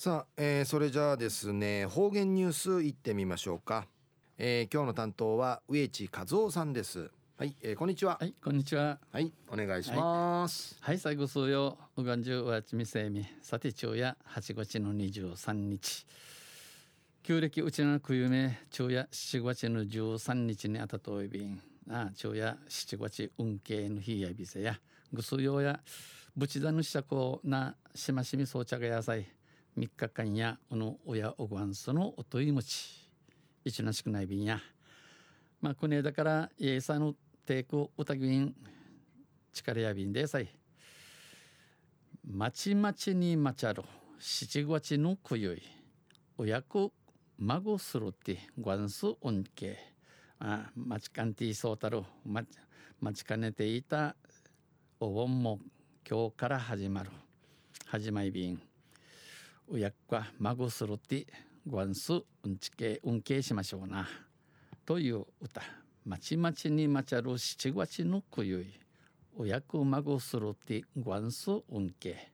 さあ、えー、それじゃあですね方言ニュースいってみましょうか、えー、今日の担当は植地和夫さんです。はい、えー、こんにちは。はいこんにちは。はいお願いします。はい、最後数曜うがんじゅうわちみせみさて昼夜8月の23日。旧暦うちなくゆめ昼夜7月の13日にあたといびん。あ昼夜7月運慶の日やびせや。ぐすようやぶちだぬしゃこなしましみそうちゃがやさい3日間やこの親おごんそのおといもち一なしくないびんや。まあくねだからイエサのテイクうたぎん力やびんでさいまちまちにまちゃろ七月のくゆい親子孫するってごんすおんけあ待ちかんていそうたる待ちかねていたお盆も今日から始まる始まりびんうやっか孫するってごんすうんちけうんけいしましょうな。という歌。まちまちにまちゃる七月のくゆい。おやく孫するってごんすうんけ。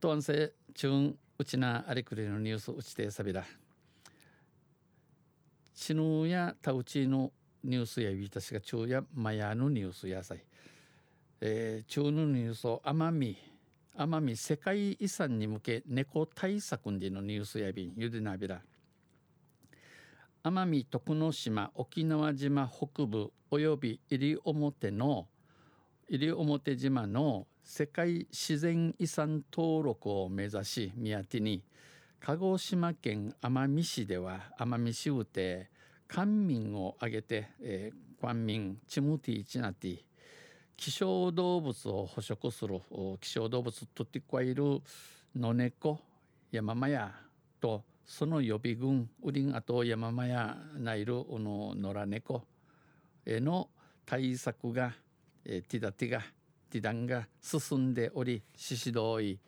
とんせちゅんうちなありくりのニュースうちてさびらちぬやたうちのニュースやびたしが昼夜まやのニュースやさい、えー、中のニュースを奄美奄美世界遺産に向け猫対策でのニュースやびんゆでなびら。奄美徳之島沖縄島北部および西表の西表島の世界自然遺産登録を目指し宮手に鹿児島県奄美市では奄美市うて官民を挙げて、えー、官民チムティチナティ希少動物を捕食する希少動物とってこいる野猫山マヤとその予備軍ウリンアトヤママヤナイルの野良猫への対策が、えティダティガティダンが進んでおり獅子同意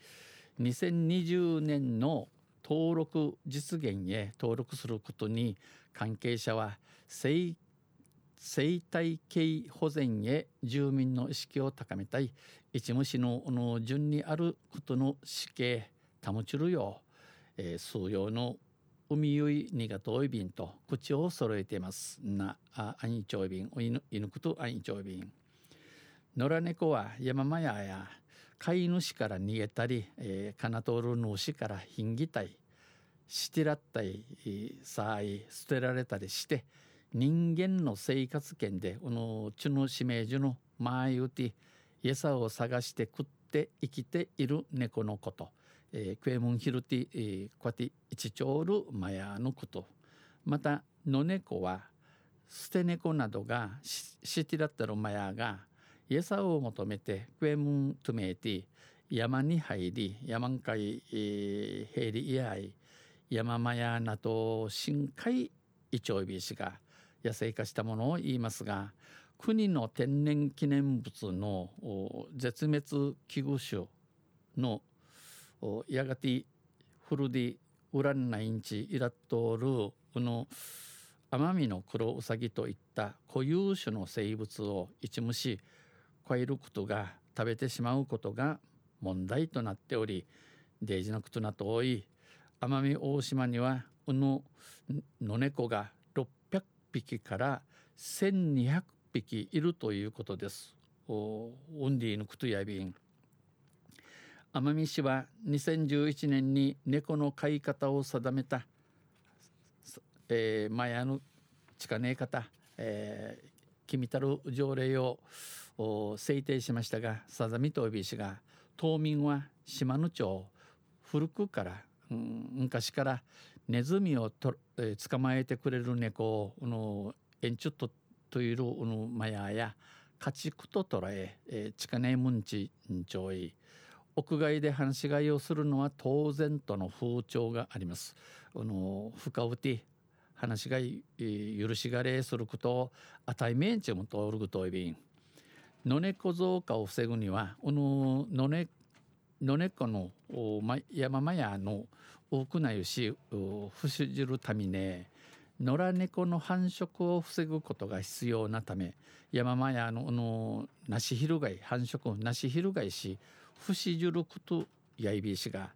2020年の登録実現へ登録することに関係者は生生態系保全へ住民の意識を高めたい。一無市のの順にあることの死刑保ちるよう、えー、数用の海ゆいにがとい便と口を揃えています。なあアニチョイ便犬犬くとアニチョイ便野良猫は山間やや飼い主から逃げたり、えー、カナトール主からひんぎたい。してらったいさあい捨てられたりして人間の生活圏でこの地の指名樹の前言うて餌を探して食って生きている猫のこと、えー、クエムンヒルティ、えー、こうやって一丁るマヤのこと。また野猫は捨て猫などがシティだったるマヤが餌を求めてクエムントメーティ山に入り山んかい、えー、ヘリイヤイ山マヤなど深海イチョウビシが野生化したものを言いますが国の天然記念物の絶滅危惧種のやがてフルディウランナインチイラットールこの奄美の黒ウサギといった固有種の生物を一虫超えることが食べてしまうことが問題となっておりデイジのことなと多い奄美大島にはうの野猫が匹から1200匹いるということです。ウンディのクトヤビン奄美市は2011年に猫の飼い方を定めた、えー、マヤの近ねえ方、えー、君たる条例を制定しましたがさざみとびしが島民は島の町古くから、うん、昔からネズミをと、えー、捕まえてくれる猫をのエンチュットというのマヤや家畜と捉ええー、チカネムンチンチョイ屋外で放し飼いをするのは当然との風潮があります。あの深うて放し飼い、えー、許しがれすることを値面チも通ることいびん。野猫増加を防ぐにはこの野猫の山間やの多くなゆし不死じるためね野良猫の繁殖を防ぐことが必要なため山間やののなしひるがい繁殖なしひるがいし不死じることやいびしが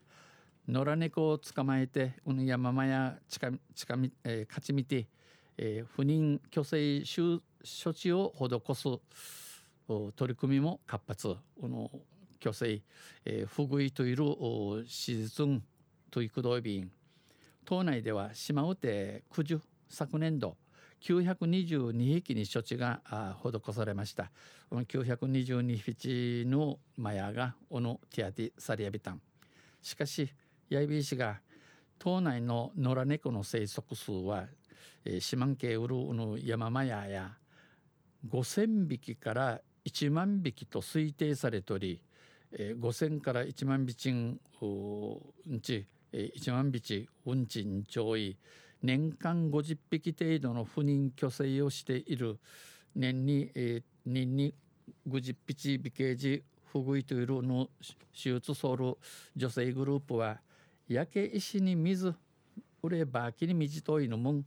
野良猫を捕まえてうぬ山間や近近み、え、勝ち見て、えー、不妊去勢処置を施す取り組みも活発。この去勢、えー、不具合といる手術といくどいびん島内では島うて九十昨年度922匹に処置が施されました。この922匹のマヤがオノティアティサリアビタン。しかし、ヤイビー氏が島内の野良猫の生息数は、えー、四万系ウルの山マヤや5,000匹から1万匹と推定されており、えー、5,000から1万匹んち、えー、1万匹うんちんちょい年間50匹程度の不妊去勢をしている。年に、えー、年に50匹美形児不具合というの手術ソウル女性グループは焼け石に水売ればきに水といのもん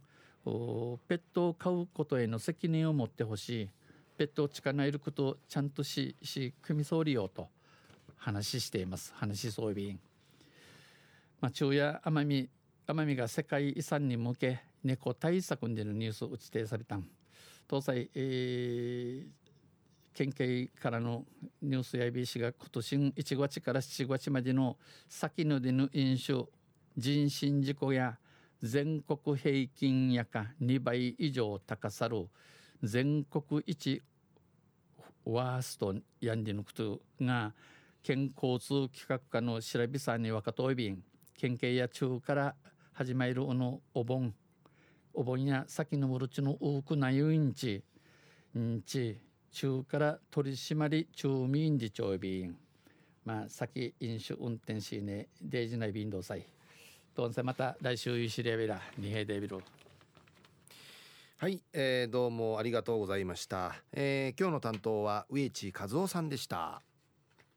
ペットを飼うことへの責任を持ってほしい。ペットを近ないることをちゃんとしし組み総理ようと。話しています。話しそうびん、まあ、昼夜奄美奄美が世界遺産に向け猫対策に出るニュースを打ち定されたん。東西、えー、県警からのニュースや ABC が今年1月から7月までの先の出ぬ飲酒人身事故や全国平均やか2倍以上高さる全国一ワーストやんでぬくとが県交通企画課の調べさんに若といびん県警や中から始まるおのお盆お盆や先のむるちの多くなゆいんちんち中から取締り中民事長便まあ先飲酒運転しねデイジナイ便動祭どんせまた来週ゆしれべら二平デビルはい、えー、どうもありがとうございました、えー、今日の担当は植地和夫さんでした。